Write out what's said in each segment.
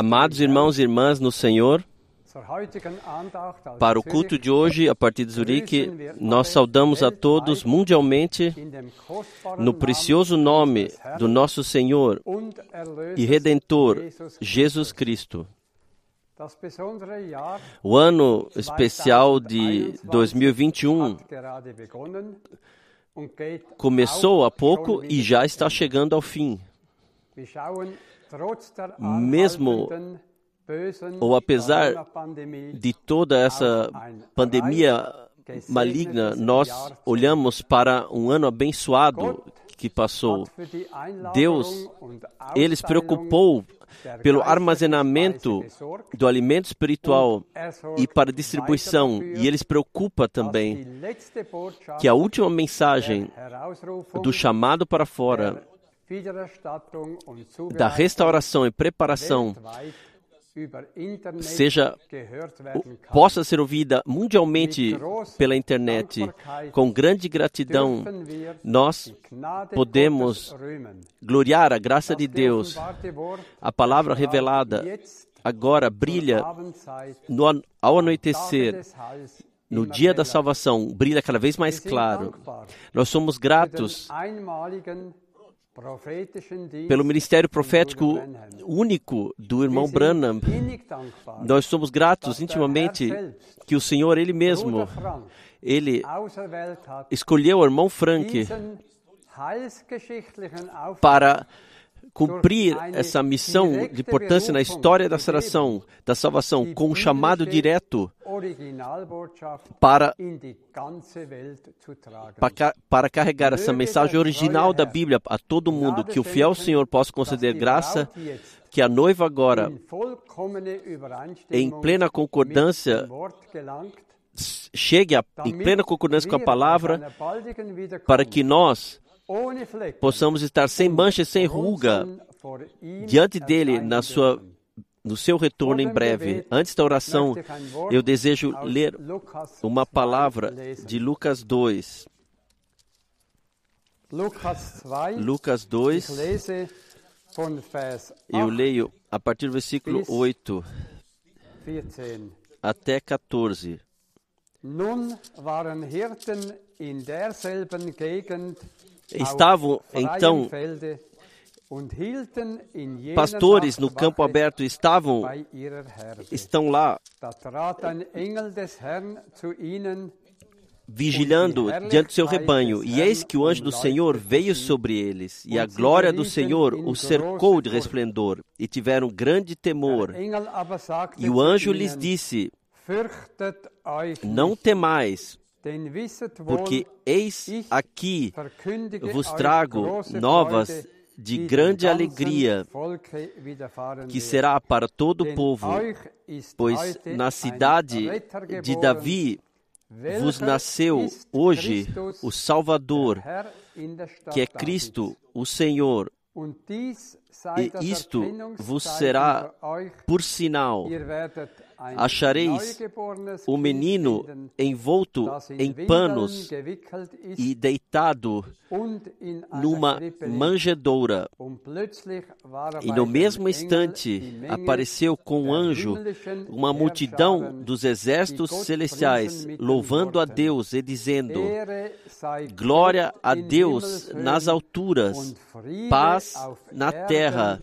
Amados irmãos e irmãs no Senhor, para o culto de hoje, a partir de Zurique, nós saudamos a todos mundialmente no precioso nome do nosso Senhor e Redentor Jesus Cristo. O ano especial de 2021 hat gerade begonnen und geht começou há pouco e já está chegando ao fim. Mesmo ou apesar De toda essa pandemia maligna, nós olhamos para um ano abençoado que passou. Deus, Ele se preocupou pelo armazenamento do alimento espiritual Er e para distribuição. E Ele se preocupa também que a última mensagem do chamado para fora, da restauração e preparação, seja possa ser ouvida mundialmente pela internet. Com grande gratidão, nós podemos gloriar a graça de Deus. A palavra revelada agora brilha no, ao anoitecer, no dia da salvação, brilha cada vez mais claro. Nós somos gratos pelo ministério profético único do irmão Branham. Nós somos gratos intimamente que o Senhor, Ele mesmo, Ele escolheu o irmão Frank para cumprir essa missão de importância na história da salvação, da salvação com um chamado direto para para, ca- para carregar essa mensagem original da Bíblia a todo mundo, que o fiel Senhor possa conceder graça, que a noiva agora, em plena concordância, chegue a, em plena concordância com a palavra, para que nós possamos estar sem mancha e sem ruga diante dele na sua no seu retorno em breve. Antes da oração, eu desejo ler uma palavra de Lucas 2. Lucas 2, Lucas ich 2, lese von Vers eu 8 leio a partir do versículo 8 14. até 14. Nun waren Hirten in derselben Gegend Estavam então pastores no campo aberto estavam estão lá vigilando diante do seu rebanho, e eis que o anjo do Senhor veio sobre eles, e a glória do Senhor os cercou de resplendor, e tiveram grande temor. E o anjo lhes disse: Não temais, porque eis aqui vos trago novas de grande alegria, que será para todo o povo, pois na cidade de Davi vos nasceu hoje o Salvador, que é. Cristo, o Senhor. E isto vos será por sinal. Achareis o menino envolto em panos e deitado numa manjedoura. E no mesmo instante apareceu com um anjo uma multidão dos exércitos celestiais, louvando a Deus e dizendo: Glória a Deus nas alturas, paz na terra,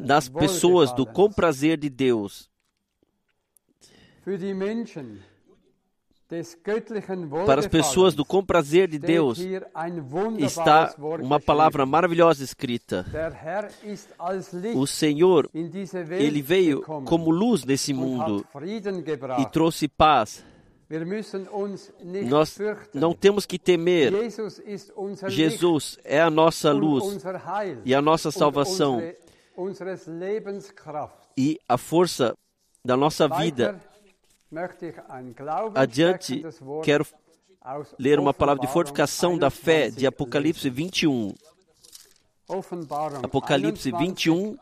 nas pessoas do comprazer de Deus. Para as pessoas do comprazer de Deus está uma palavra maravilhosa escrita. O Senhor, ele veio como luz nesse und mundo e trouxe paz. Nós não temos que temer. Jesus é a nossa luz e a nossa salvação e a força da nossa vida. Adiante, quero ler uma palavra de fortificação da fé 21 de Apocalipse 21. Offenbarung Apocalipse 21,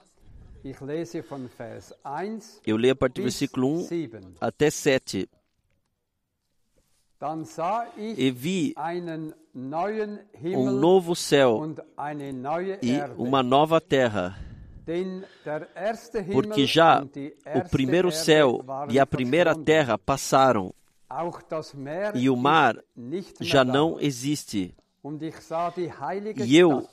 Ich lese von Vers 1 eu leio a partir do versículo 1 7. até 7. E vi um novo céu e uma nova terra, porque já o primeiro céu e a primeira terra passaram, e o mar já não existe. E eu,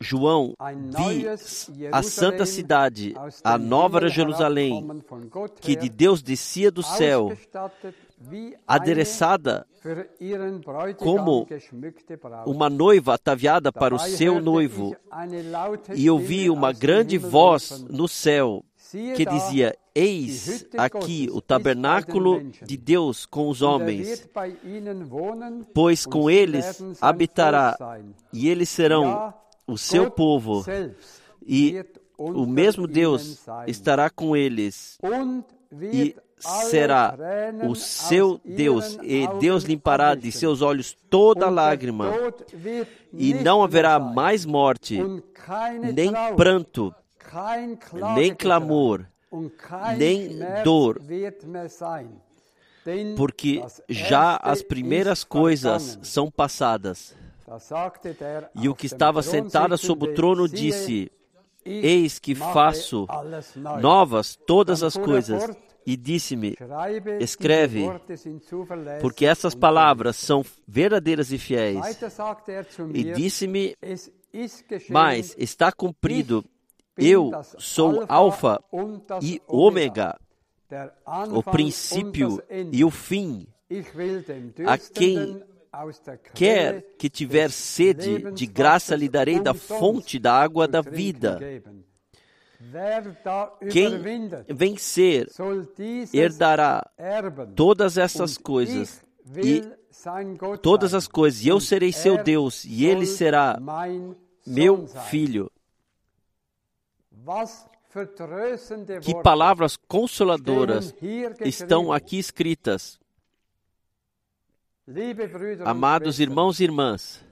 João, vi a santa cidade, a nova Jerusalém, que de Deus descia do céu, adereçada como uma noiva ataviada para o seu noivo. E ouvi Stimme uma grande voz no céu que dizia: Eis aqui o tabernáculo de Deus com os er homens, pois com eles habitará, e eles serão o seu povo, e o mesmo Deus estará com eles. E será o seu Deus, e Deus limpará de seus olhos toda lágrima, e não haverá mais morte, nem pranto, nem clamor, nem dor, porque já as primeiras coisas são passadas. E o que estava sentado sobre o trono disse: Eis que faço novas todas as coisas. E disse-me: escreve, Porque essas palavras são verdadeiras e fiéis. Er E disse-me: Mas está cumprido, eu sou Alfa e Omega, Ômega, o princípio e o fim. A quem Quer que tiver sede, de graça lhe darei da fonte da água da vida. Quem vencer herdará todas essas coisas e todas as coisas, e eu serei seu er Deus, e ele será meu filho. Que palavras consoladoras estão aqui escritas. Amados irmãos e irmãs,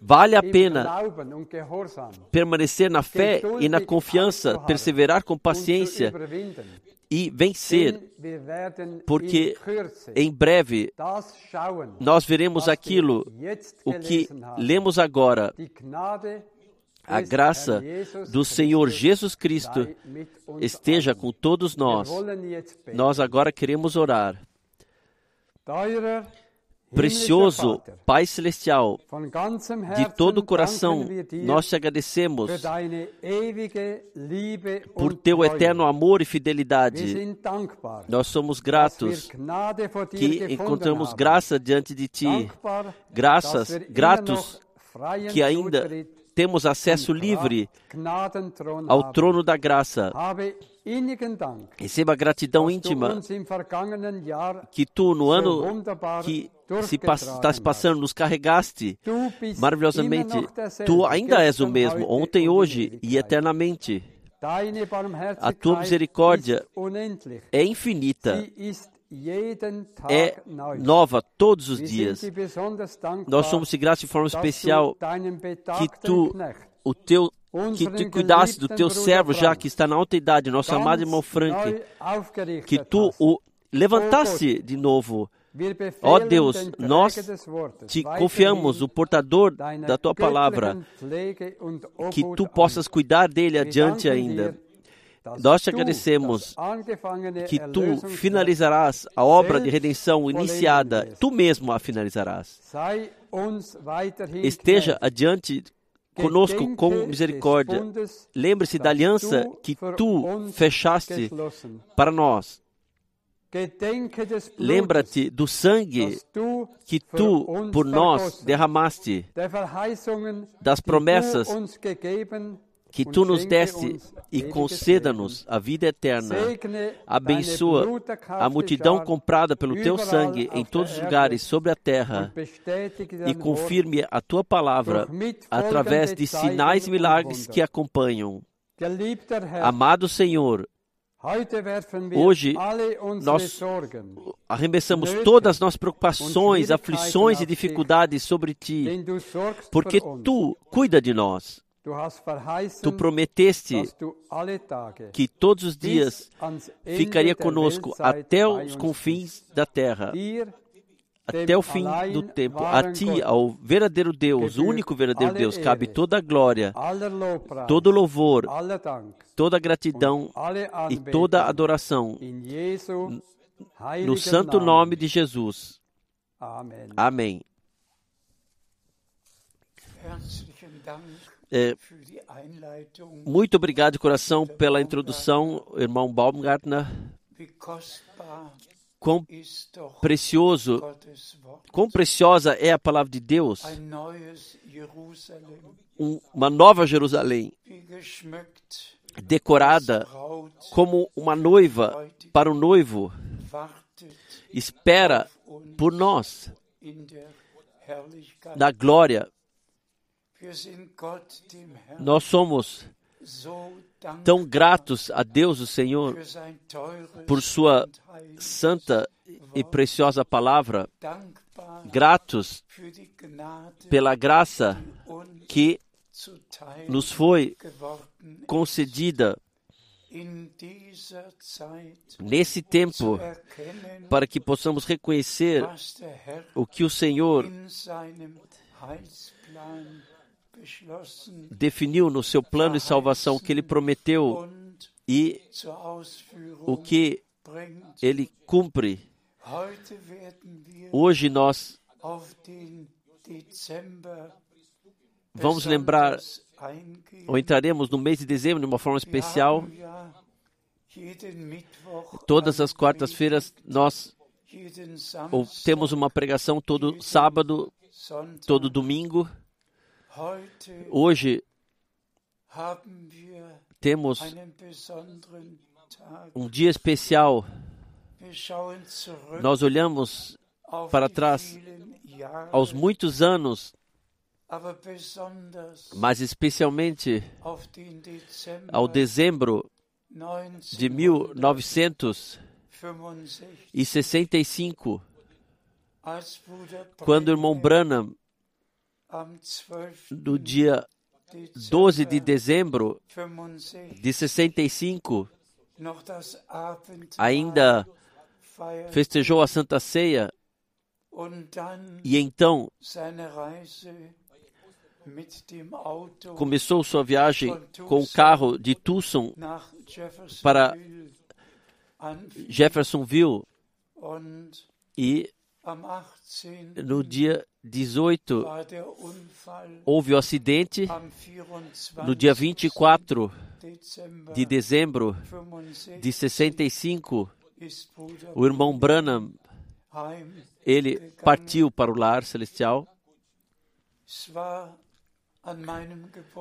vale a pena permanecer na fé e na confiança, perseverar com paciência e vencer, porque em breve nós veremos aquilo, o que lemos agora. A graça do Senhor Jesus Cristo esteja com todos nós. Nós agora queremos orar. Precioso Pai Celestial, de todo o coração, nós te agradecemos por teu eterno amor e fidelidade. Nós somos gratos que encontramos graça diante de ti, graças, gratos que ainda temos acesso livre ao trono da graça. Receba a gratidão íntima que tu, no ano que se pas- está se passando, nos carregaste maravilhosamente. Tu ainda és o mesmo, ontem, hoje e eternamente. A tua misericórdia. É infinita, é nova todos os dias. Nós somos te gratos de forma especial que tu, o teu, que tu cuidaste do teu servo já que está na alta idade, nosso amado irmão Frank, que tu o levantasse de novo. Ó Deus, nós te confiamos o portador da tua palavra, que tu possas cuidar dele adiante ainda. Nós te agradecemos que tu finalizarás a obra de redenção iniciada, tu mesmo a finalizarás. Esteja adiante conosco com misericórdia. Lembre-se da aliança que tu fechaste para nós. Lembra-te do sangue que tu por nós derramaste, das promessas que tu nos deste e conceda-nos a vida eterna. Abençoa a multidão comprada pelo teu sangue em todos os lugares sobre a terra e confirme a tua palavra através de sinais e milagres que acompanham. Amado Senhor, hoje nós arremessamos todas as nossas preocupações, aflições e dificuldades sobre ti, porque tu cuida de nós. Tu prometeste que todos os dias ficaria conosco até os confins da terra, até o fim do tempo. A ti, ao verdadeiro Deus, o único verdadeiro Deus, cabe toda a glória, todo louvor, aller Dank toda a gratidão e toda a adoração no santo nome de Jesus. Amém. É, muito obrigado coração pela introdução, irmão Baumgartner. Quão precioso, quão preciosa é a palavra de Deus. Um- uma nova Jerusalém, decorada como uma noiva para o noivo, espera por nós na glória. Nós somos tão gratos a Deus, o Senhor, por sua santa e preciosa palavra, gratos pela graça que nos foi concedida nesse tempo, para que possamos reconhecer o que o Senhor definiu no seu plano de salvação, que ele prometeu e o que ele cumpre. Hoje nós vamos lembrar ou entraremos no mês de dezembro de uma forma especial. Todas as quartas-feiras nós temos uma pregação todo sábado, todo domingo. Hoje temos um dia especial. Nós olhamos para trás aos muitos anos, mas especialmente ao dezembro de 1965, 1965, als Bruder quando o irmão Branham, am 12. No dia 12 de dezembro de 65, noch das Abendmahl ainda festejou a Santa Ceia e então começou sua viagem com o carro de Tucson para. Jeffersonville e am 18. no dia 18 war der Unfall. houve o acidente. Am 24. No dia 24 Dezember de dezembro 65 de 65, ist Bruder o irmão Branham ele partiu para o lar celestial.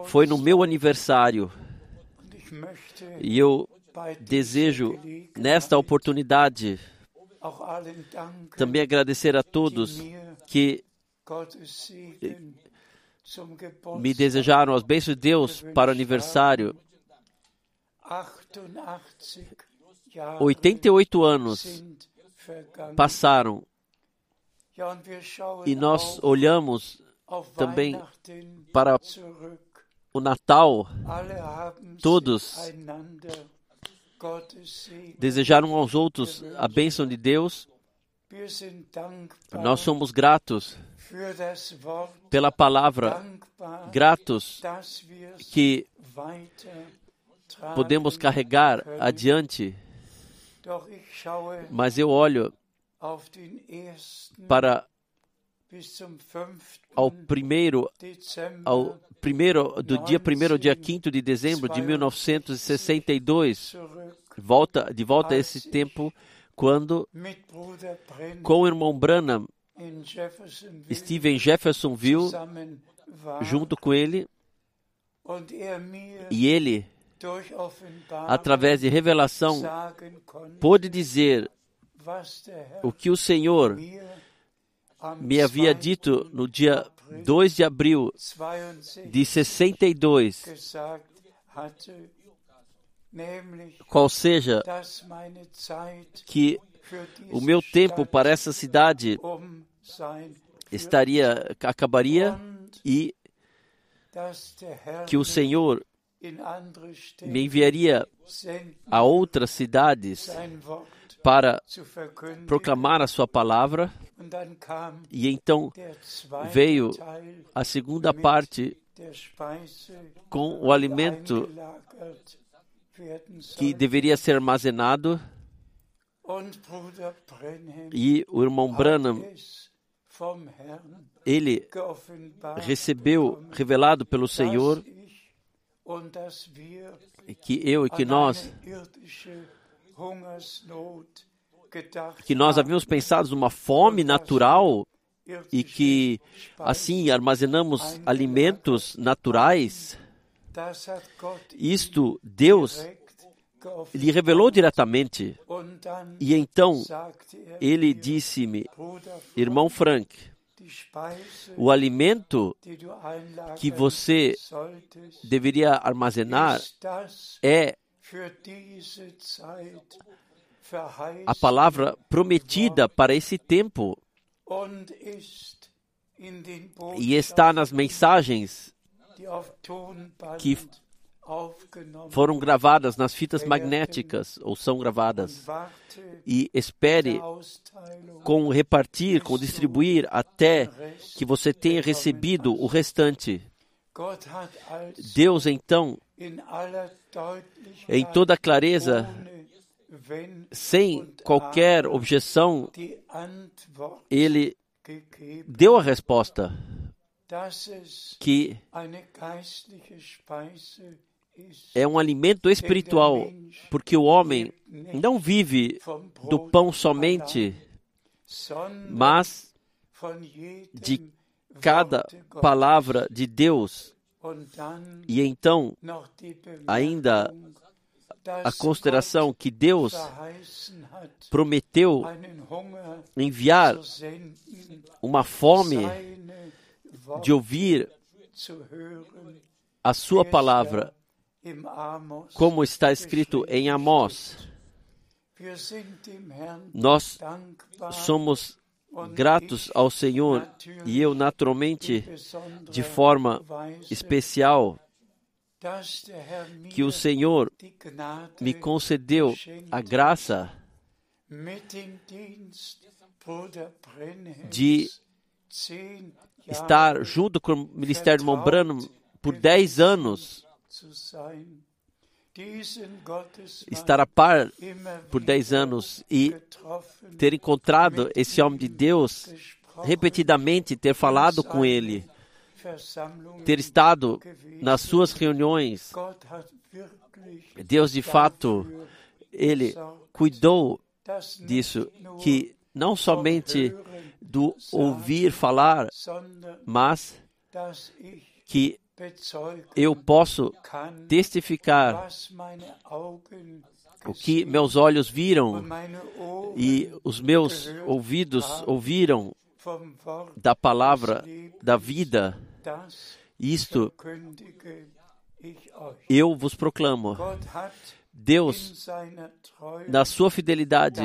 Foi no meu aniversário e eu desejo nesta oportunidade também agradecer a todos que Me desejaram as bênçãos de Deus para o aniversário. 88 Jahre 88 anos passaram e nós olhamos também para o Natal. Todos. Desejaram aos outros a bênção de Deus. Nós somos gratos pela palavra, gratos que podemos carregar adiante. Mas eu olho para bis zum 5. ao primeiro ao primeiro do dia primeiro ao dia 5 de dezembro de 1962 zurück volta de volta a esse tempo quando com o irmão Branham estive em Jeffersonville junto com ele. Er e ele através de revelação pôde dizer o que o Senhor me havia 2. dito no dia 2 de abril 62 de 62, gesagt hatte, nämlich, qual seja que o meu tempo para essa cidade estaria acabaria e que o Senhor me enviaria a outras cidades para proclamar a sua palavra. E então veio a segunda parte com o alimento que deveria ser armazenado. E o irmão Branham ele recebeu revelado pelo Senhor que eu e que nós que nós havíamos pensado numa fome natural e que assim armazenamos alimentos naturais. Isto Deus. Lhe revelou diretamente. E então ele disse-me, irmão Frank, o alimento que você deveria armazenar é a palavra prometida para esse tempo e está nas mensagens que foram gravadas nas fitas magnéticas ou são gravadas. E espere com repartir, com distribuir até que você tenha recebido o restante. Deus então, em toda clareza, sem qualquer objeção, ele deu a resposta que é um alimento espiritual, porque o homem não vive do pão somente, mas de cada palavra de Deus. E então, ainda a consideração que Deus prometeu enviar uma fome de ouvir a sua palavra, como está escrito em Amós. Nós somos gratos ao Senhor e eu, naturalmente, de forma especial, que o Senhor me concedeu a graça de estar junto com o Ministério Branham por 10 anos, estar a par por 10 wieder anos e ter encontrado esse homem de Deus repetidamente, ter falado com ele, ter estado nas suas reuniões. Deus, de fato, ele cuidou disso, que não somente do ouvir falar, mas que eu posso testificar o que meus olhos viram e os meus ouvidos ouviram da palavra da vida. Isto eu vos proclamo. Deus, na sua fidelidade,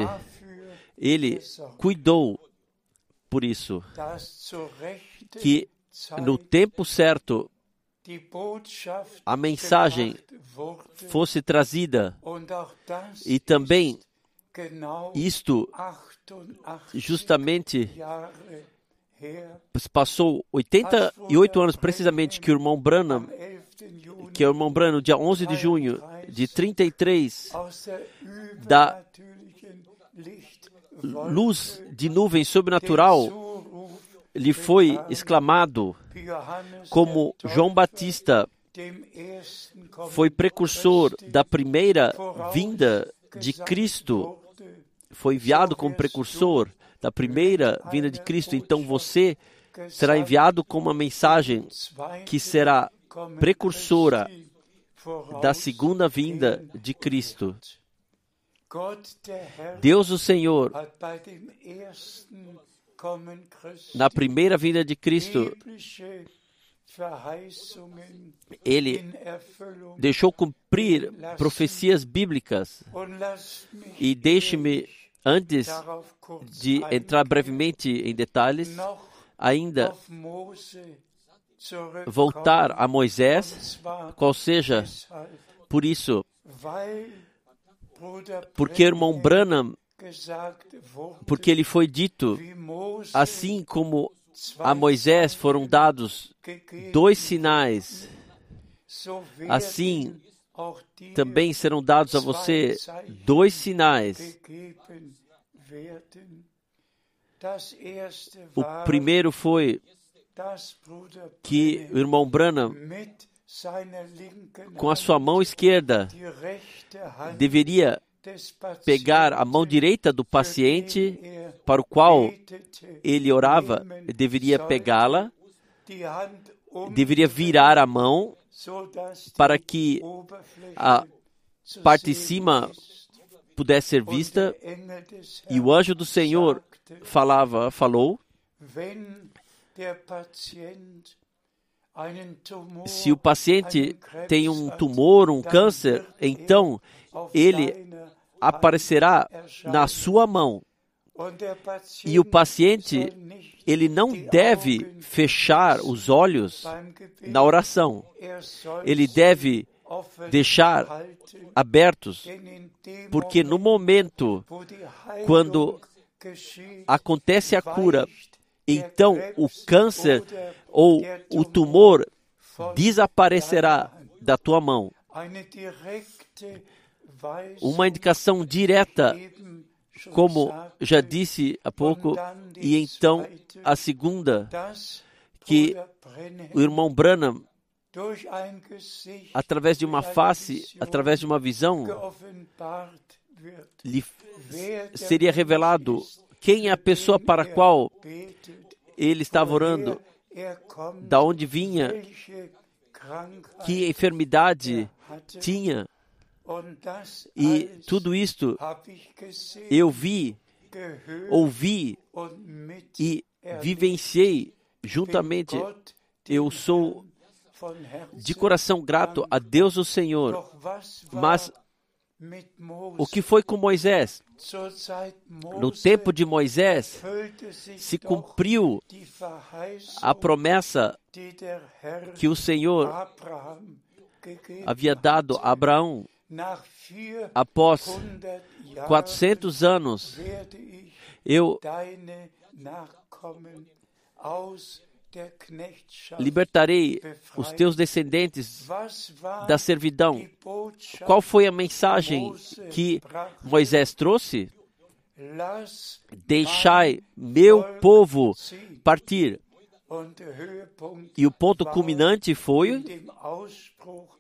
ele cuidou por isso, que no tempo certo a mensagem fosse trazida e também isto 88 justamente passou 88 anos precisamente que o irmão Branham, am 11. Juni que é o irmão Branham, dia 11 de junho de 33, aus der da luz de nuvem sobrenatural lhe foi exclamado, como João Batista foi precursor da primeira vinda de Cristo, foi enviado como precursor da primeira vinda de Cristo, então você será enviado com uma mensagem que será precursora da segunda vinda de Cristo. Deus, o Senhor, na primeira vinda de Cristo, ele deixou cumprir profecias bíblicas. E deixe-me, antes de entrar brevemente em detalhes, ainda voltar a Moisés, qual seja, por isso, porque o irmão Branham, porque ele foi dito, assim como a Moisés foram dados dois sinais, assim também serão dados a você dois sinais. O primeiro foi que o irmão Branham, com a sua mão esquerda, deveria pegar a mão direita do paciente para o qual ele orava, deveria pegá-la, deveria virar a mão para que a parte de cima pudesse ser vista, e o anjo do Senhor falava, falou, se o paciente tem um tumor, um câncer, então ele aparecerá na sua mão. E o paciente, ele não deve fechar os olhos na oração. Ele deve deixar abertos, porque no momento quando acontece a cura, então o câncer ou o tumor desaparecerá da tua mão. Uma indicação direta, como já disse há pouco, e então a segunda, que o irmão Branham, através de uma face, através de uma visão, lhe seria revelado quem é a pessoa para a qual ele estava orando, da onde vinha, que enfermidade tinha. E tudo isto eu vi, ouvi e vivenciei juntamente. Eu sou de coração grato a Deus o Senhor. Mas o que foi com Moisés? No tempo de Moisés se cumpriu a promessa que o Senhor havia dado a Abraão após 400 anos. Eu libertarei os teus descendentes da servidão. Qual foi a mensagem que Moisés trouxe? Deixai meu povo partir. E o ponto culminante foi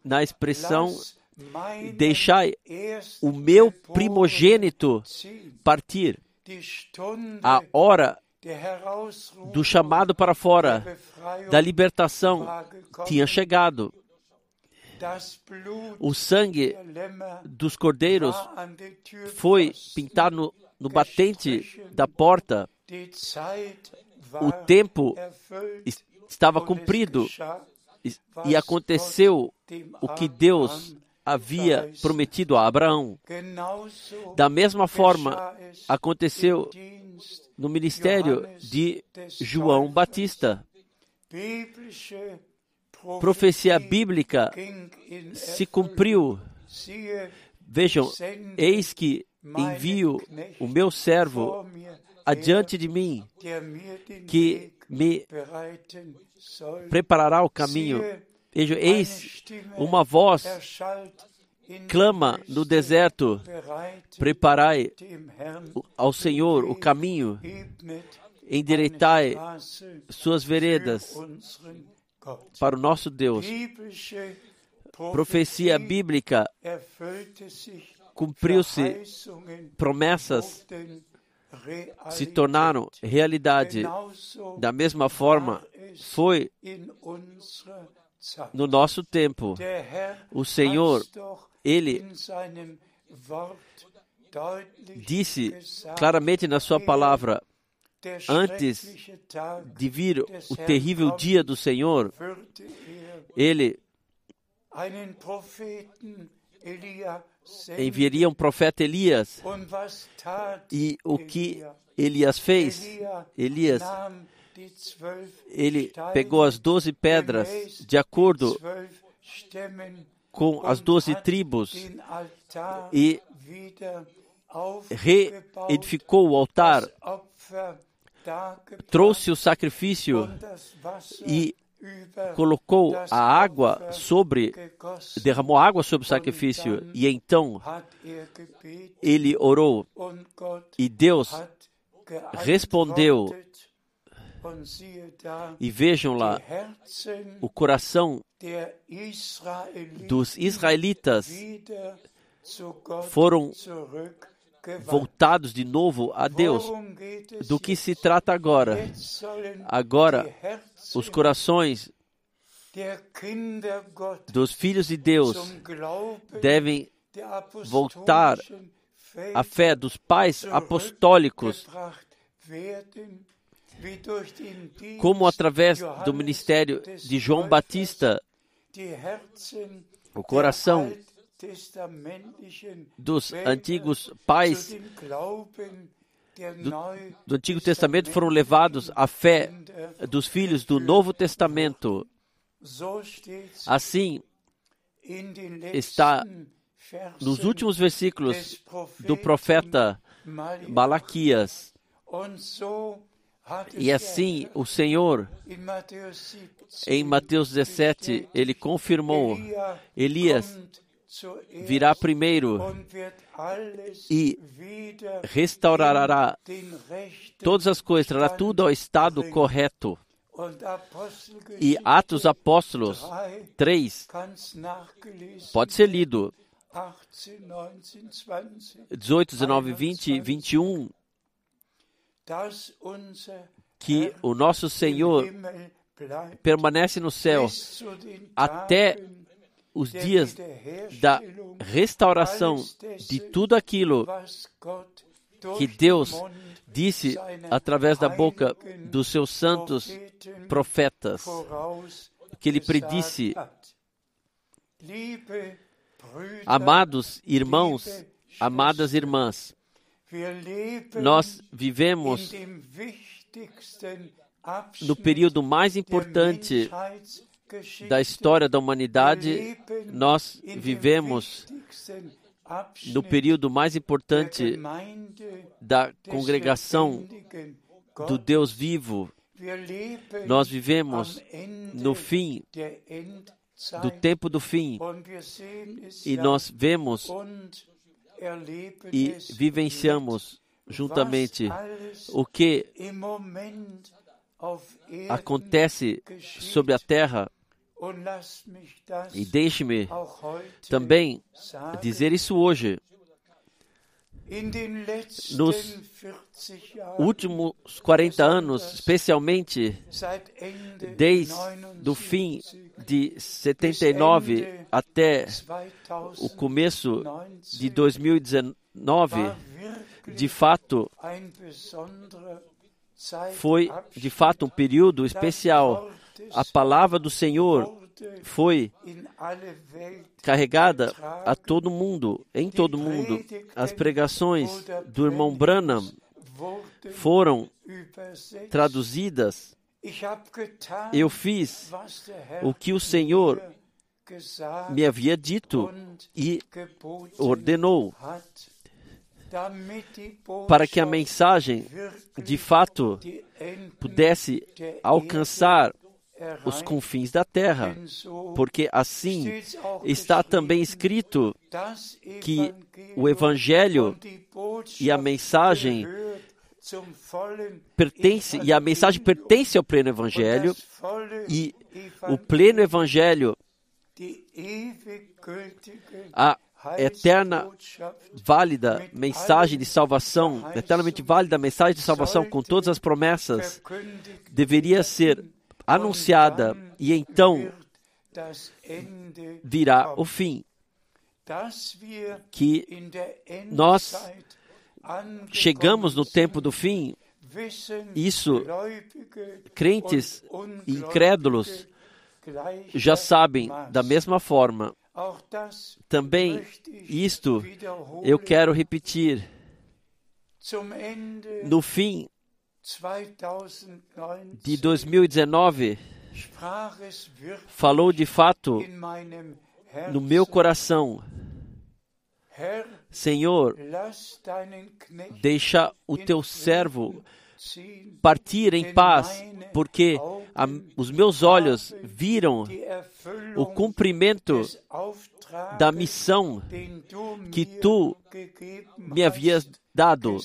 na expressão: deixai o meu primogênito partir. A hora do chamado para fora, da libertação, tinha chegado. O sangue dos cordeiros foi pintado no, no batente da porta. O tempo estava cumprido e aconteceu o que Deus havia prometido a Abraão. Da mesma forma, aconteceu no ministério de João Batista. Profecia bíblica se cumpriu. Vejam, eis que envio o meu servo adiante de mim, que me preparará o caminho. Vejam, eis uma voz clama no deserto: preparai ao Senhor o caminho, endireitai suas veredas para o nosso Deus. Profecia bíblica cumpriu-se, promessas se tornaram realidade. Da mesma forma, foi no nosso tempo. O Senhor, Ele disse claramente na Sua palavra: antes de vir o terrível dia do Senhor, Ele enviaria um profeta Elias. E o que Elias fez? Elias, ele pegou as doze pedras de acordo com as doze tribos e reedificou o altar, trouxe o sacrifício e colocou a água sobre, derramou água sobre o sacrifício, e então ele orou, e Deus respondeu. E vejam lá, o coração dos israelitas foram voltados de novo a Deus. Do que se trata agora? Agora, os corações dos filhos de Deus devem voltar à fé dos pais apostólicos, como através do ministério de João Batista, o coração dos antigos pais do, do, Antigo Testamento foram levados à fé dos filhos do Novo Testamento. Assim, está nos últimos versículos do profeta Malaquias. E assim o Senhor, em Mateus 17, ele confirmou: Elias virá primeiro e restaurará todas as coisas, trará tudo ao estado correto. E Atos Apóstolos 3 pode ser lido. 18, 19, 20, 21. Que o nosso Senhor permanece no céu até os dias da restauração de tudo aquilo que Deus disse através da boca dos seus santos profetas, que ele predisse. Amados irmãos, amadas irmãs, nós vivemos no período mais importante da história da humanidade, nós vivemos no período mais importante da congregação do Deus vivo. Nós vivemos no fim do tempo do fim. E nós vemos e vivenciamos juntamente o que acontece sobre a terra. E deixe-me também dizer isso hoje. Nos últimos 40 anos, especialmente desde o fim de 79 até o começo de 2019, de fato, foi de fato um período especial. A palavra do Senhor foi carregada a todo mundo, em todo mundo. As pregações do irmão Branham foram traduzidas. Eu fiz o que o Senhor me havia dito e ordenou para que a mensagem de fato pudesse alcançar os confins da terra, porque assim está também escrito que o Evangelho e a mensagem pertence e a mensagem pertence ao pleno Evangelho e o pleno Evangelho a eterna, válida mensagem de salvação, eternamente válida mensagem de salvação com todas as promessas, deveria ser anunciada e então virá o fim. Que nós chegamos no tempo do fim, isso crentes e incrédulos já sabem da mesma forma. Também isto eu quero repetir. No fim de 2019, falou de fato no meu coração: Senhor, deixa o teu servo partir em paz, porque a, os meus olhos viram o cumprimento da missão que tu me havias dado.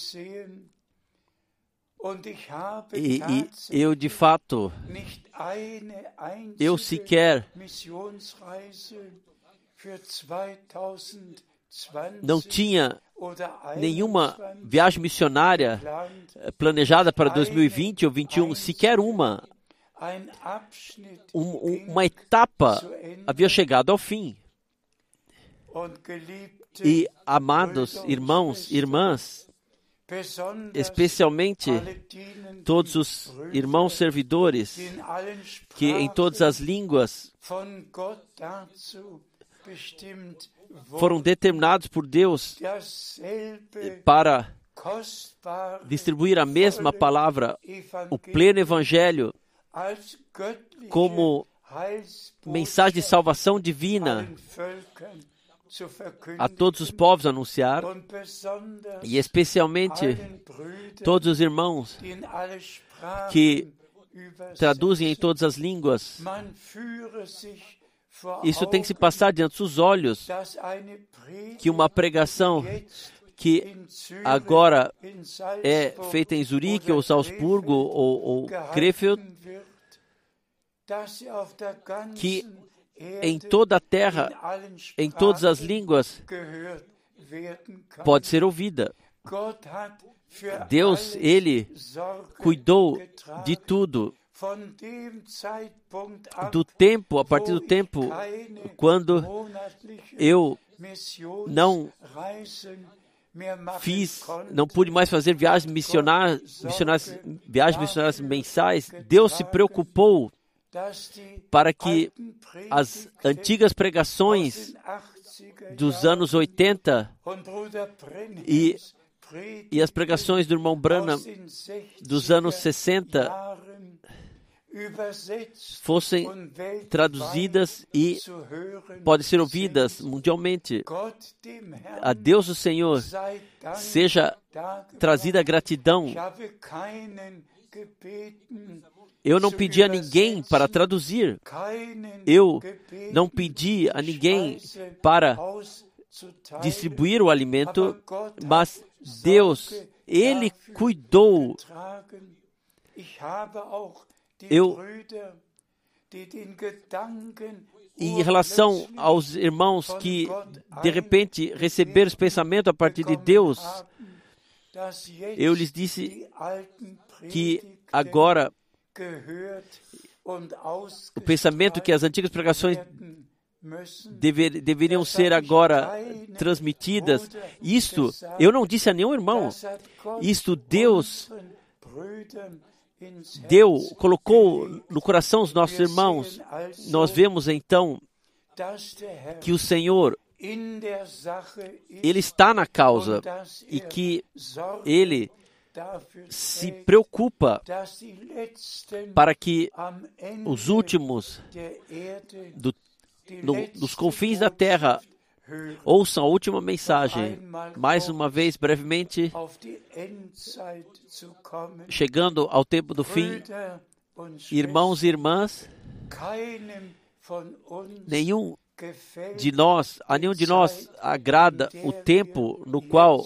E, e, eu, de fato, eu sequer não tinha nenhuma viagem missionária planejada para 2020 ou 2021, sequer uma. Um, uma etapa havia chegado ao fim. E, amados irmãos, irmãs, especialmente todos os irmãos servidores que em todas as línguas foram determinados por Deus para distribuir a mesma palavra, o pleno evangelho, como mensagem de salvação divina a todos os povos anunciar, e especialmente todos os irmãos que traduzem em todas as línguas. Isso tem que se passar diante dos olhos que uma pregação que agora é feita em Zurique ou Salzburgo ou, ou Krefeld, que em toda a terra, em todas as línguas, pode ser ouvida. Deus, Ele cuidou de tudo. Do tempo, a partir do tempo, quando eu não fiz, não pude mais fazer viagens missionárias, missionárias, viagens missionárias mensais, Deus se preocupou para que as antigas pregações dos anos 80 e, e as pregações do irmão Branham dos anos 60 fossem traduzidas e podem ser ouvidas mundialmente. A Deus o Senhor seja trazida gratidão. Eu não pedi a ninguém para traduzir. Eu não pedi a ninguém para distribuir o alimento, mas Deus, Ele cuidou. Eu, em relação aos irmãos que de repente receberam esse pensamento a partir de Deus, eu lhes disse que agora o pensamento que as antigas pregações dever, deveriam ser agora transmitidas. Isto, eu não disse a nenhum irmão, isto Deus deu, colocou no coração dos nossos irmãos. Nós vemos então que o Senhor ele está na causa e que ele se preocupa para que os últimos do, no, dos confins da terra ouçam a última mensagem. Mais uma vez, brevemente, chegando ao tempo do fim, irmãos e irmãs, nenhum de nós, a nenhum de nós agrada o tempo no qual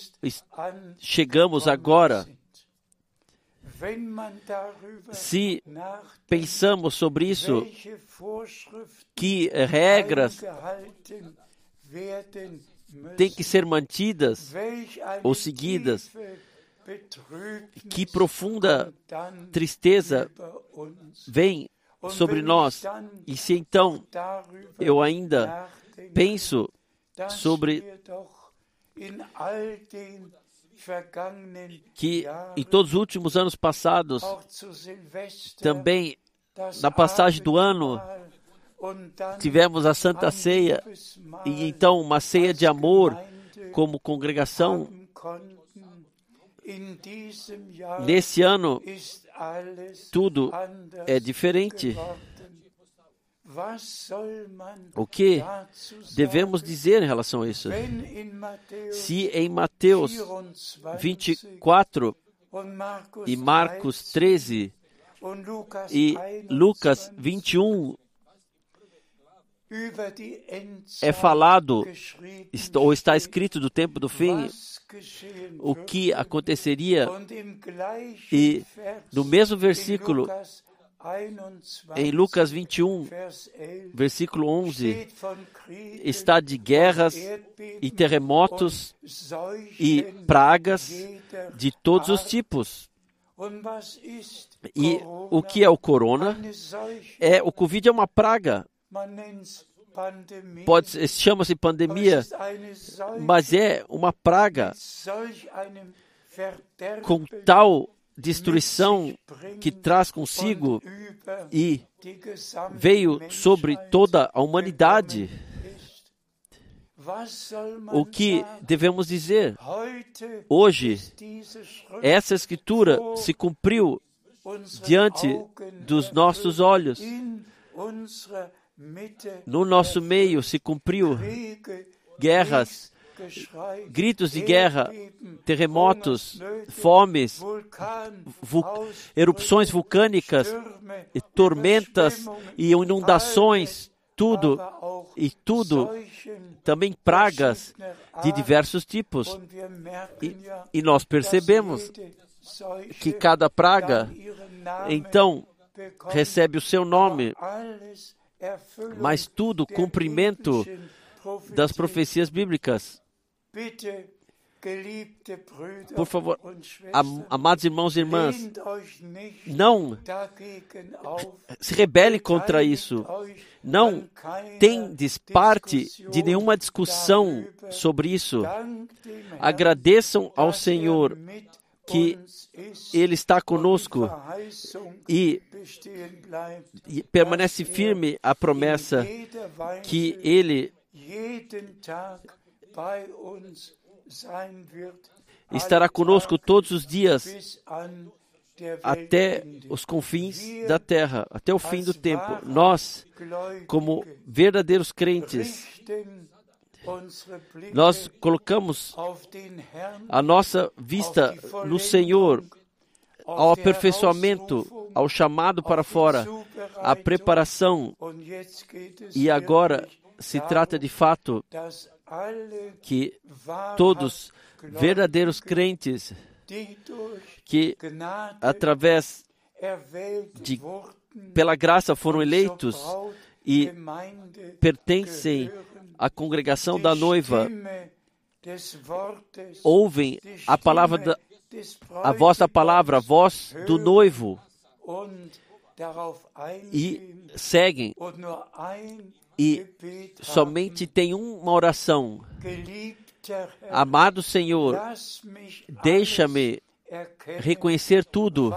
chegamos agora. Se pensamos sobre isso, que regras têm que ser mantidas ou seguidas, que profunda tristeza vem sobre nós. E se então eu ainda penso sobre que em todos os últimos anos passados, também na passagem do ano, tivemos a Santa Ceia e então uma ceia de amor como congregação. Nesse ano, tudo é diferente. O que devemos dizer em relação a isso? Se em Mateus 24 e Marcos 13 e Lucas 21 é falado ou está escrito do tempo do fim o que aconteceria e no mesmo versículo em Lucas 21, versículo 11, está de guerras e terremotos e pragas de todos os tipos. E o que é o corona? É o Covid é uma praga. Pode chama-se pandemia, mas é uma praga com tal destruição que traz consigo e veio sobre toda a humanidade. O que devemos dizer? Hoje, essa escritura se cumpriu diante dos nossos olhos. No nosso meio se cumpriu guerras, gritos de guerra, terremotos, fomes, vu erupções vulcânicas, tormentas e inundações, tudo e tudo, também pragas de diversos tipos. E, e nós percebemos que cada praga, então, recebe o seu nome, mas tudo cumprimento das profecias bíblicas. Por favor, amados irmãos e irmãs, não se rebele contra isso. Não tendes parte de nenhuma discussão sobre isso. Agradeçam ao Senhor que Ele está conosco e, e permanece firme a promessa que Ele estará conosco todos os dias até os confins da terra, até o fim do tempo. Nós, como verdadeiros crentes, nós colocamos a nossa vista no Senhor, ao aperfeiçoamento, ao chamado para fora, à preparação. E agora se trata de fato que todos verdadeiros crentes que através de pela graça foram eleitos e pertencem à congregação da noiva. Ouvem a palavra da, a vossa palavra, a voz do noivo. e seguem e somente tem uma oração. Amado Senhor, deixa-me reconhecer tudo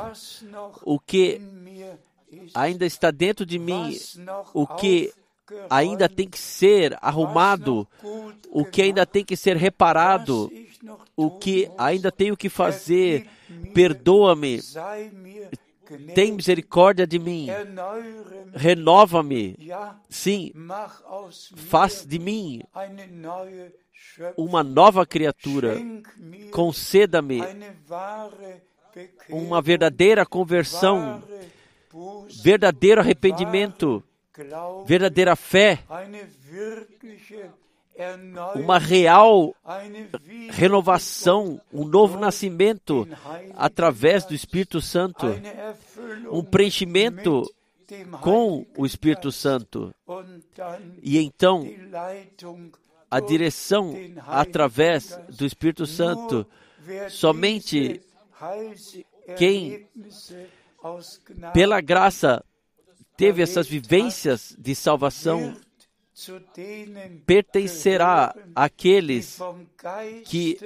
o que ainda está dentro de mim, o que ainda tem que ser arrumado, o que ainda tem que ser reparado, o que ainda tenho que fazer. Perdoa-me, tem misericórdia de mim, renova-me. Sim, faz de mim uma nova criatura. Conceda-me uma verdadeira conversão, verdadeiro arrependimento, verdadeira fé, uma real renovação, um novo nascimento através do Espírito Santo, um preenchimento com o Espírito Santo. E então, a direção através do Espírito Santo, somente quem, pela graça, teve essas vivências de salvação pertencerá àqueles que,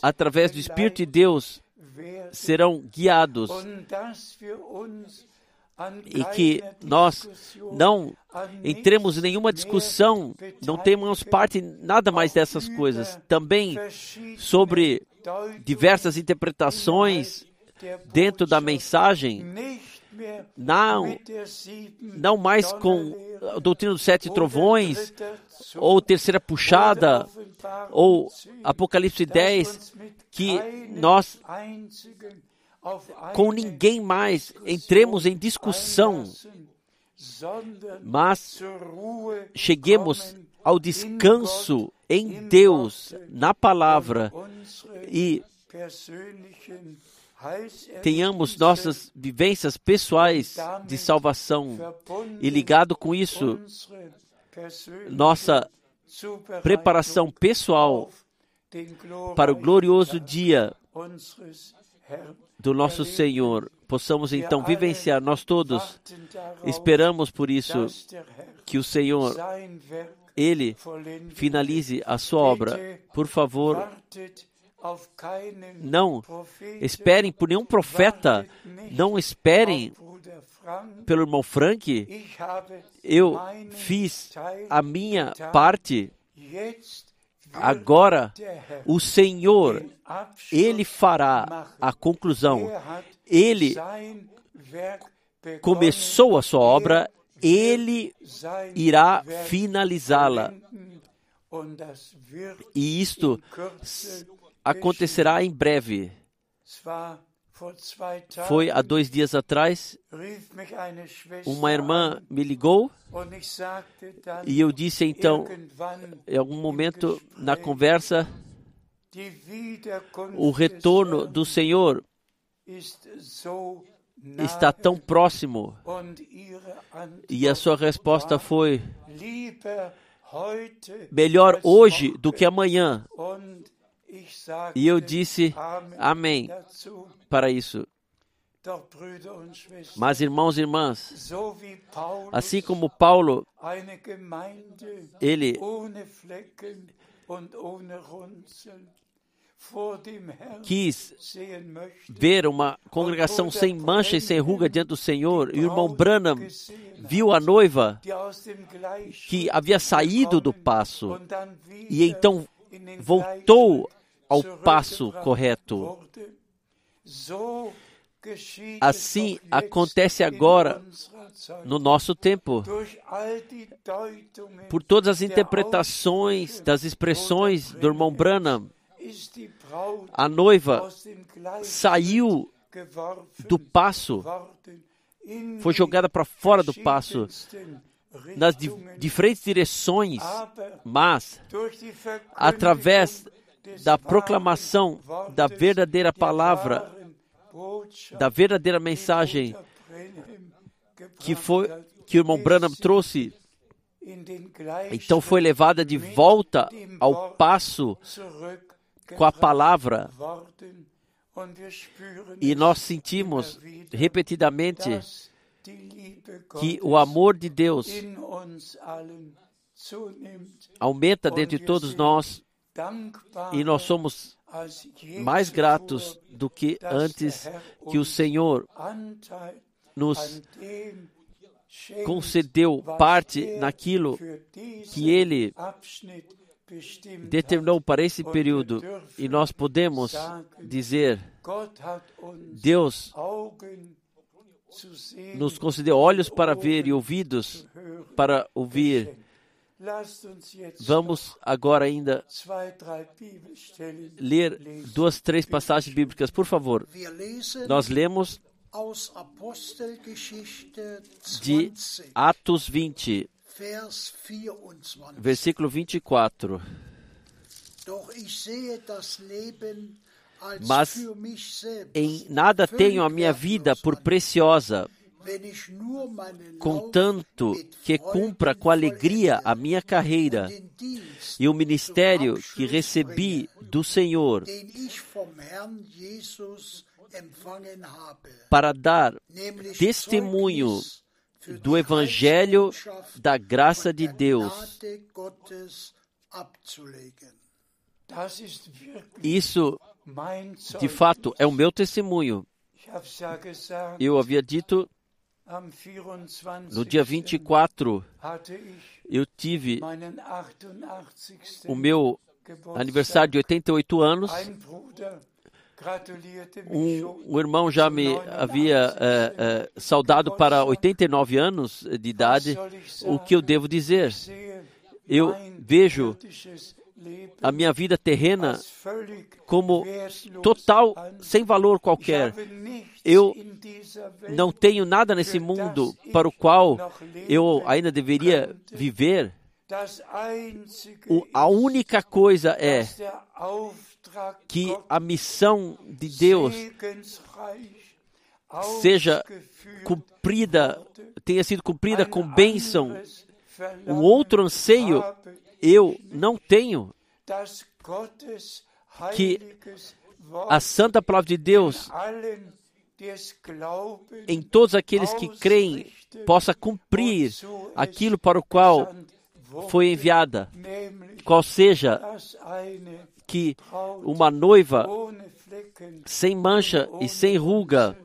através do Espírito de Deus, serão guiados e que nós não entremos em nenhuma discussão, não temos parte nada mais dessas coisas. Também sobre diversas interpretações dentro da mensagem, não, não mais com a doutrina dos sete trovões, ou terceira puxada, ou Apocalipse 10, que nós com ninguém mais entremos em discussão, mas cheguemos ao descanso em Deus, na palavra, e tenhamos nossas vivências pessoais de salvação e ligado com isso, nossa preparação pessoal para o glorioso dia do nosso Senhor. Possamos então vivenciar, nós todos esperamos por isso que o Senhor, Ele finalize a sua obra. Por favor, não esperem por nenhum profeta, não esperem pelo irmão Frank. Eu fiz a minha parte. Agora, o Senhor, Ele fará a conclusão. Ele começou a sua obra, Ele irá finalizá-la. E isto acontecerá em breve. Foi há dois dias atrás, uma irmã me ligou e eu disse então, em algum momento na conversa, o retorno do Senhor está tão próximo. E a sua resposta foi: melhor hoje do que amanhã. E eu disse amém. Para isso. Mas, irmãos e irmãs, assim como Paulo, ele quis ver uma congregação sem mancha e sem ruga diante do Senhor, e o irmão Branham viu a noiva que havia saído do passo e então voltou ao passo correto. Assim acontece agora no nosso tempo. Por todas as interpretações das expressões do irmão Branham, a noiva saiu do passo, foi jogada para fora do passo, nas di diferentes direções, mas através da proclamação da verdadeira palavra, da verdadeira mensagem que foi que o irmão Branham trouxe, então foi levada de volta ao passo com a palavra. E nós sentimos repetidamente que o amor de Deus aumenta dentro de todos nós e nós somos mais gratos do que antes que o Senhor nos concedeu parte naquilo que Ele determinou para esse período. E nós podemos dizer: Deus nos concedeu olhos para ver e ouvidos para ouvir. Vamos agora ainda ler duas, três passagens bíblicas, por favor. Nós lemos de Atos 20, versículo 24. Mas em nada tenho a minha vida por preciosa, contanto que cumpra com alegria a minha carreira e o ministério que recebi do Senhor para dar testemunho do Evangelho da graça de Deus. Isso, de fato, é o meu testemunho. Eu havia dito no dia 24, eu tive o meu aniversário de 88 anos. Um, um irmão já me havia é, é, saudado para 89 anos de idade. O que eu devo dizer? Eu vejo a minha vida terrena como total, sem valor qualquer. Eu não tenho nada nesse mundo para o qual eu ainda deveria viver. A única coisa é que a missão de Deus seja cumprida, tenha sido cumprida com bênção. Um outro anseio eu não tenho que a santa palavra de Deus em todos aqueles que creem possa cumprir aquilo para o qual foi enviada, qual seja que uma noiva sem mancha e sem ruga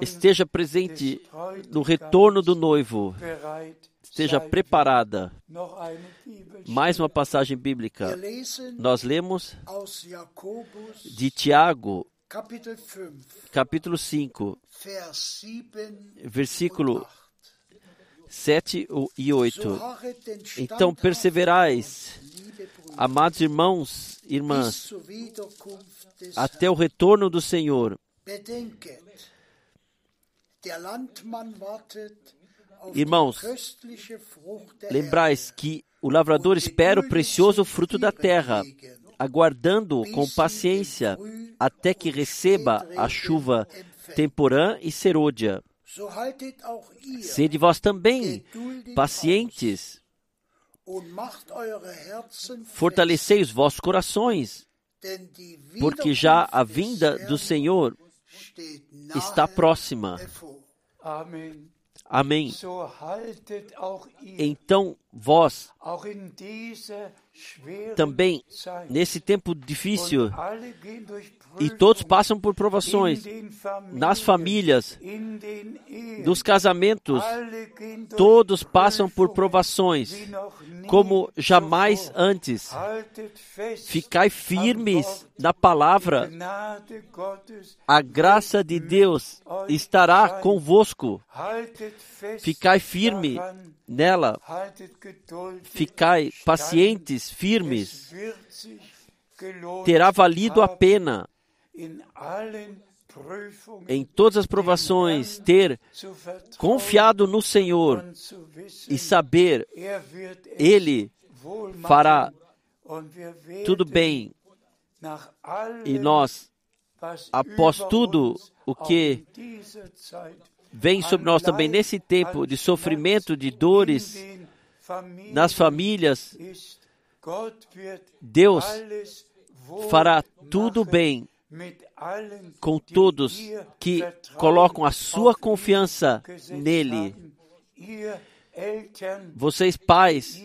esteja presente no retorno do noivo, esteja preparada. Mais uma passagem bíblica. Nós lemos de Tiago, capítulo 5, versículo 7 e 8. Então perseverais, amados irmãos e irmãs, até o retorno do Senhor. Irmãos, lembrais que o lavrador espera o precioso fruto da terra, aguardando com paciência até que receba a chuva temporã e serôdia. Sede vós também pacientes, fortalecei os vossos corações, porque já a vinda do Senhor está próxima. Amém. Então, vós também nesse tempo difícil E todos passam por provações nas famílias, nos casamentos, todos passam por provações como jamais antes. Ficai firmes na palavra, a graça de Deus estará convosco. Ficai firme nela, ficai pacientes, firmes. Terá valido a pena em todas as provações ter confiado no Senhor e saber er Ele fará tudo bem. e nós, após tudo o que vem sobre nós também nesse tempo de sofrimento, de dores nas famílias, Deus fará tudo bem com todos que colocam a sua confiança nele. Vocês, pais,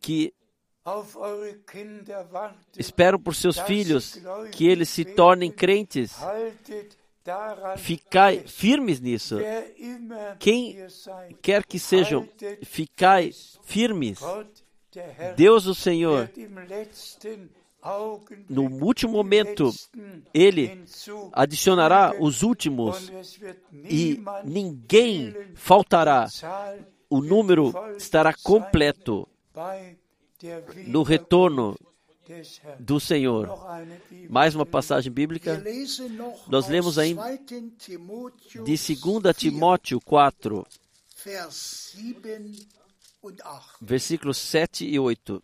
que esperam por seus filhos que eles se tornem crentes, ficai firmes nisso. Quem Quer que sejam, ficai firmes. Deus, o Senhor, no último momento, Ele adicionará os últimos e ninguém faltará. O número estará completo no retorno do Senhor. Mais uma passagem bíblica Nós lemos ainda 2. Timotheus de 2 Timóteo 4, Vers 7 und 8. versículos 7 e 8.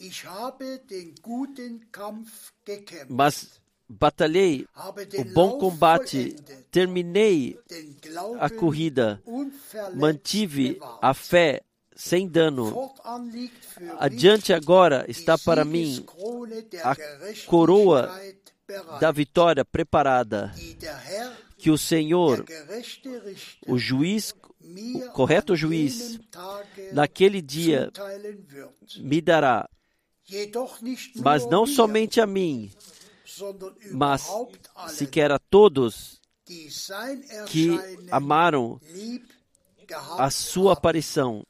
Ich habe den guten Kampf gekämpft, Mas batalhei o bom combate, terminei a corrida, mantive a fé sem dano. Adiante agora está para mim a coroa da vitória preparada, que o Senhor, o juiz, o correto juiz, naquele dia me dará, mas não somente a mim, mas sequer a todos que amaram a sua aparição.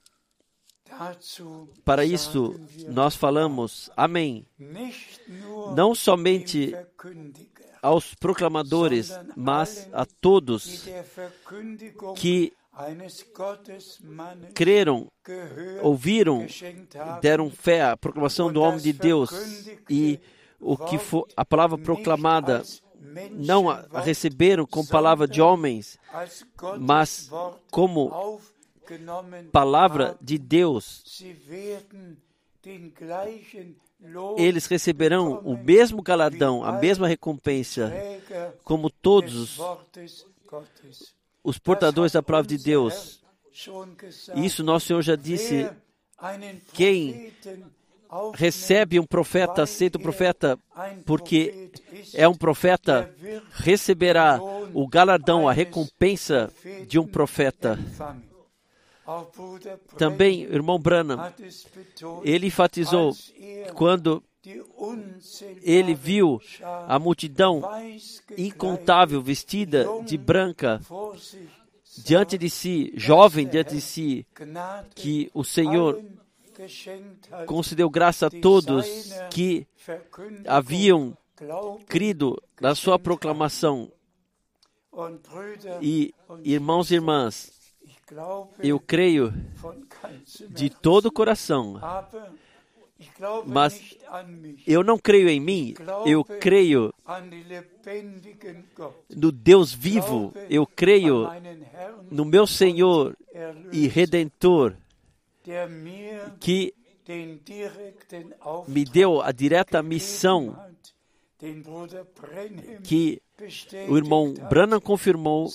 Para isso, nós falamos Amém. Não somente aos proclamadores, mas a todos que creram, ouviram, deram fé à proclamação do homem de Deus e o que for a palavra proclamada não a receberam como palavra de homens, mas como palavra de Deus. Eles receberão o mesmo galardão, a mesma recompensa, como todos os, portadores da palavra de Deus. Isso nosso Senhor já disse. Quem Recebe um profeta, aceita o er profeta, porque é um profeta, receberá o galardão, a recompensa de um profeta. Também, irmão Branham, ele enfatizou quando ele viu a multidão incontável vestida de branca diante de si, jovem diante de si, que o Senhor concedeu graça a todos que haviam crido na sua proclamação. E, irmãos e irmãs, eu creio de todo o coração, Mas eu não creio em mim, eu creio no Deus vivo, eu creio no meu Senhor e Redentor, que me deu a direta missão que o irmão Branham confirmou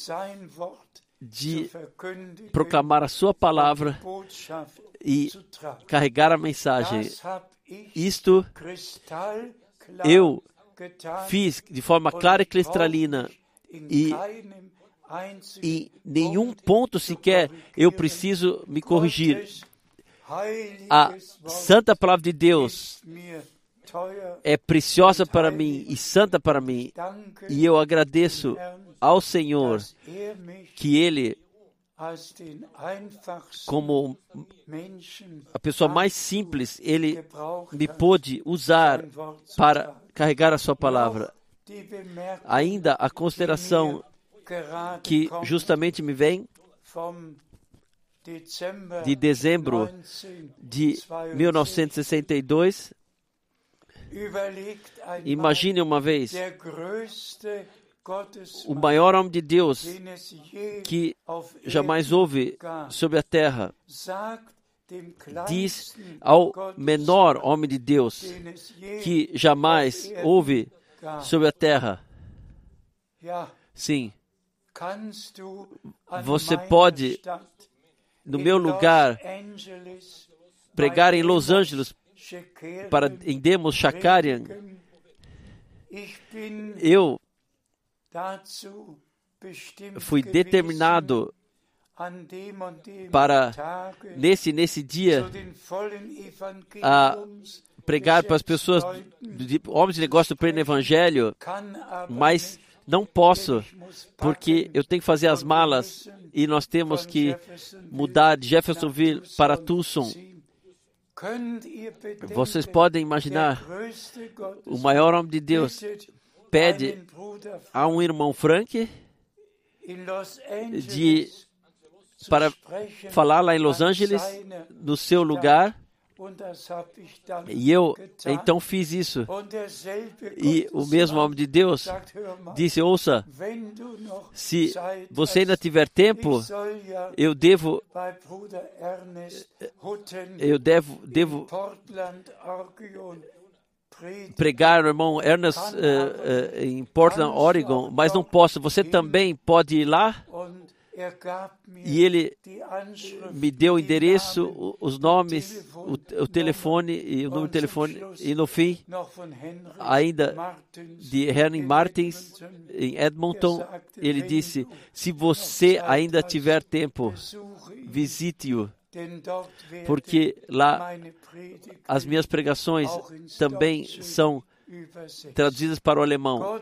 de zu verkündigen proclamar a sua palavra e carregar a mensagem. Isto eu fiz de forma clara e cristalina in e em nenhum ponto sequer eu preciso me corrigir. A santa palavra de Deus é preciosa para mim e santa para mim. E eu agradeço ao Senhor que Ele, como a pessoa mais simples, Ele me pôde usar para carregar a Sua palavra. Ainda a consideração que justamente me vem de dezembro de 1962. Imagine uma vez o maior homem de Deus que jamais houve sobre a terra diz ao menor homem de Deus que jamais houve sobre a terra. Sim, você pode, no meu lugar, pregar em Los Angeles para em Demos Shakarian. Eu fui determinado para nesse nesse dia a pregar para as pessoas homens de negócio do pleno evangelho, mas não posso porque eu tenho que fazer as malas e nós temos que mudar de Jeffersonville para Tucson. Vocês podem imaginar o maior homem de Deus pede a um irmão Frank de para falar lá em Los Angeles no seu lugar e eu então fiz isso. E o mesmo homem de Deus disse: Ouça, se você ainda tiver tempo, eu devo. Eu devo, devo pregar irmão Ernest uh, uh, em Portland, Oregon, mas não posso. Você também pode ir lá? E ele me deu o endereço, os nomes, o, o telefone e o número de telefone. E no fim, ainda de Henry Martins, em Edmonton, ele disse: Se você ainda tiver tempo, visite-o porque lá as minhas pregações também são traduzidas para o alemão.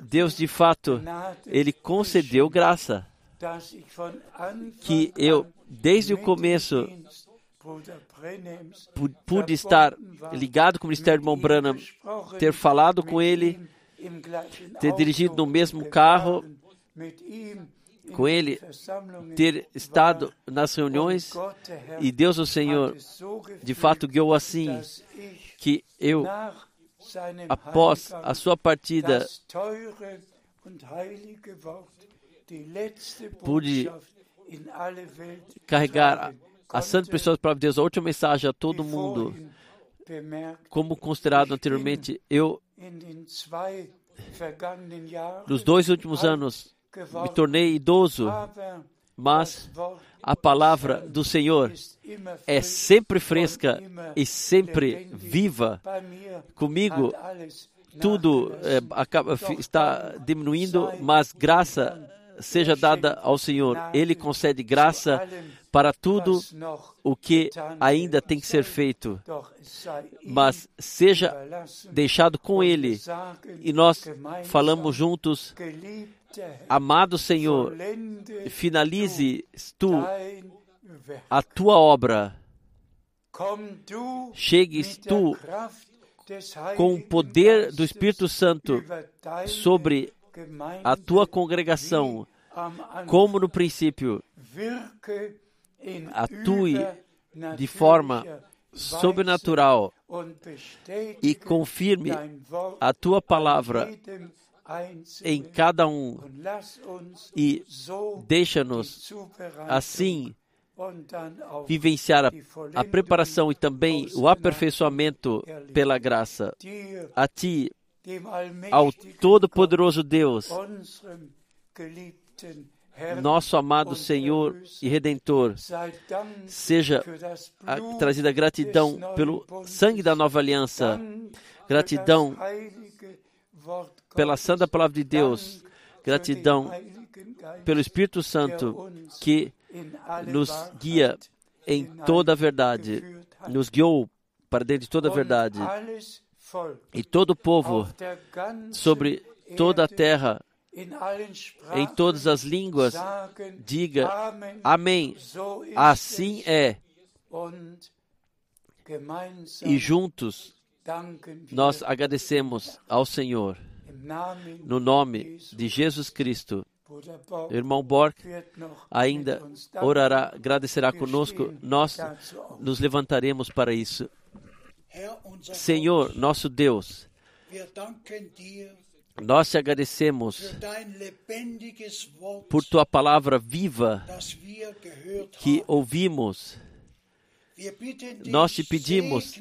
Deus, de fato, ele concedeu graça que eu, desde o começo, pude estar ligado com o ministério de Branham, ter falado com ele, ter dirigido no mesmo carro com ele, ter estado nas reuniões e Deus, o Senhor, de fato guiou assim que eu, após a sua partida, pude carregar a Santa Pessoa para Deus, a última mensagem a todo mundo. Como considerado anteriormente, eu, nos dois últimos anos, me tornei idoso, mas a palavra do Senhor é sempre fresca e sempre viva. Comigo, tudo é, acaba, está diminuindo, mas graça seja dada ao Senhor. Ele concede graça para tudo o que ainda tem que ser feito, mas seja deixado com Ele. E nós falamos juntos, amado Senhor, finalize tu a tua obra. Chegues tu com o poder do Espírito Santo sobre a tua congregação, como no princípio, atue de forma sobrenatural e confirme a tua palavra em cada um e deixa-nos assim vivenciar a, a, preparação e também o aperfeiçoamento pela graça. A Ti, ao Todo-Poderoso Deus, nosso amado Senhor e Redentor, seja a, trazida gratidão pelo sangue da nova aliança, gratidão pela santa palavra de Deus, gratidão pelo Espírito Santo que nos guia em toda a verdade, nos guiou para dentro de toda a verdade. E todo o povo sobre toda a terra, em todas as línguas, diga Amém. Assim é. E juntos nós agradecemos ao Senhor, no nome de Jesus Cristo. O irmão Borg ainda orará, agradecerá conosco. Nós nos levantaremos para isso. Senhor, nosso Deus, nós te agradecemos por tua palavra viva que ouvimos. Nós te pedimos,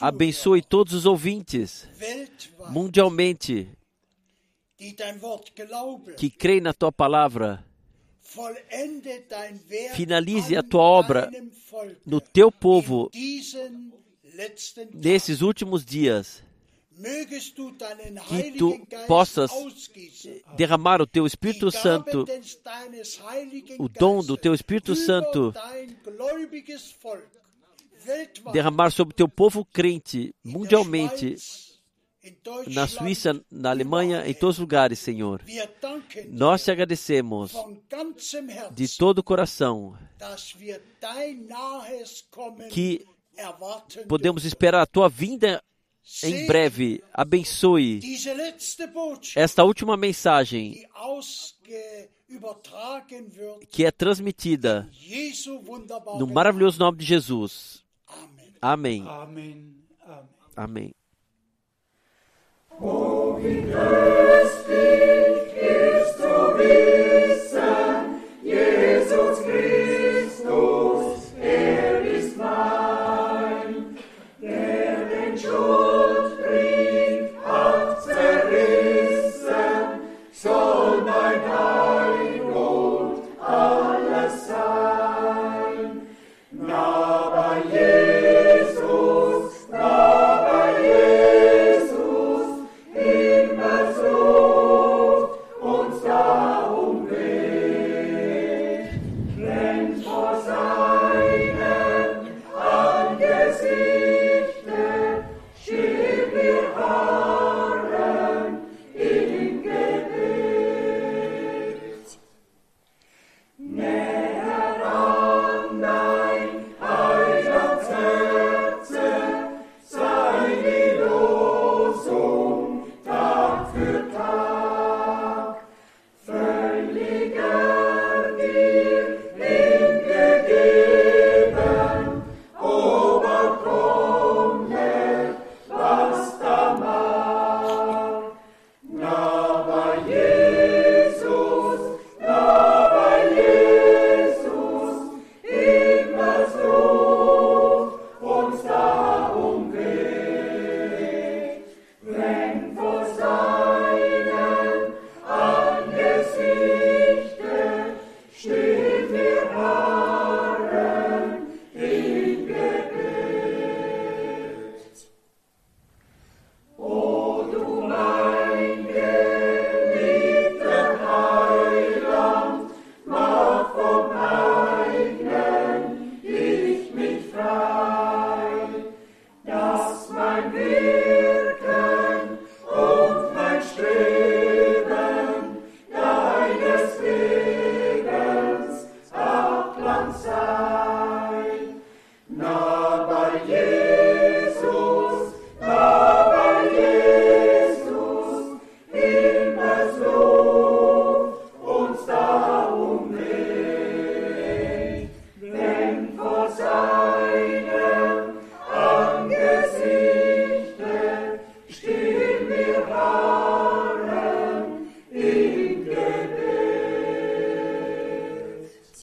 abençoe todos os ouvintes mundialmente que creem na tua palavra. Finalize a tua obra no teu povo nesses últimos dias. Que tu possas derramar o teu Espírito Santo, o dom do teu Espírito Santo, derramar sobre o teu povo crente mundialmente na Suíça, na Alemanha, em todos os lugares, Senhor. Nós te agradecemos de todo o coração que podemos esperar a tua vinda em breve. Abençoe esta última mensagem que é transmitida no maravilhoso nome de Jesus. Amém. Amém. Oh, wie das Licht ist, so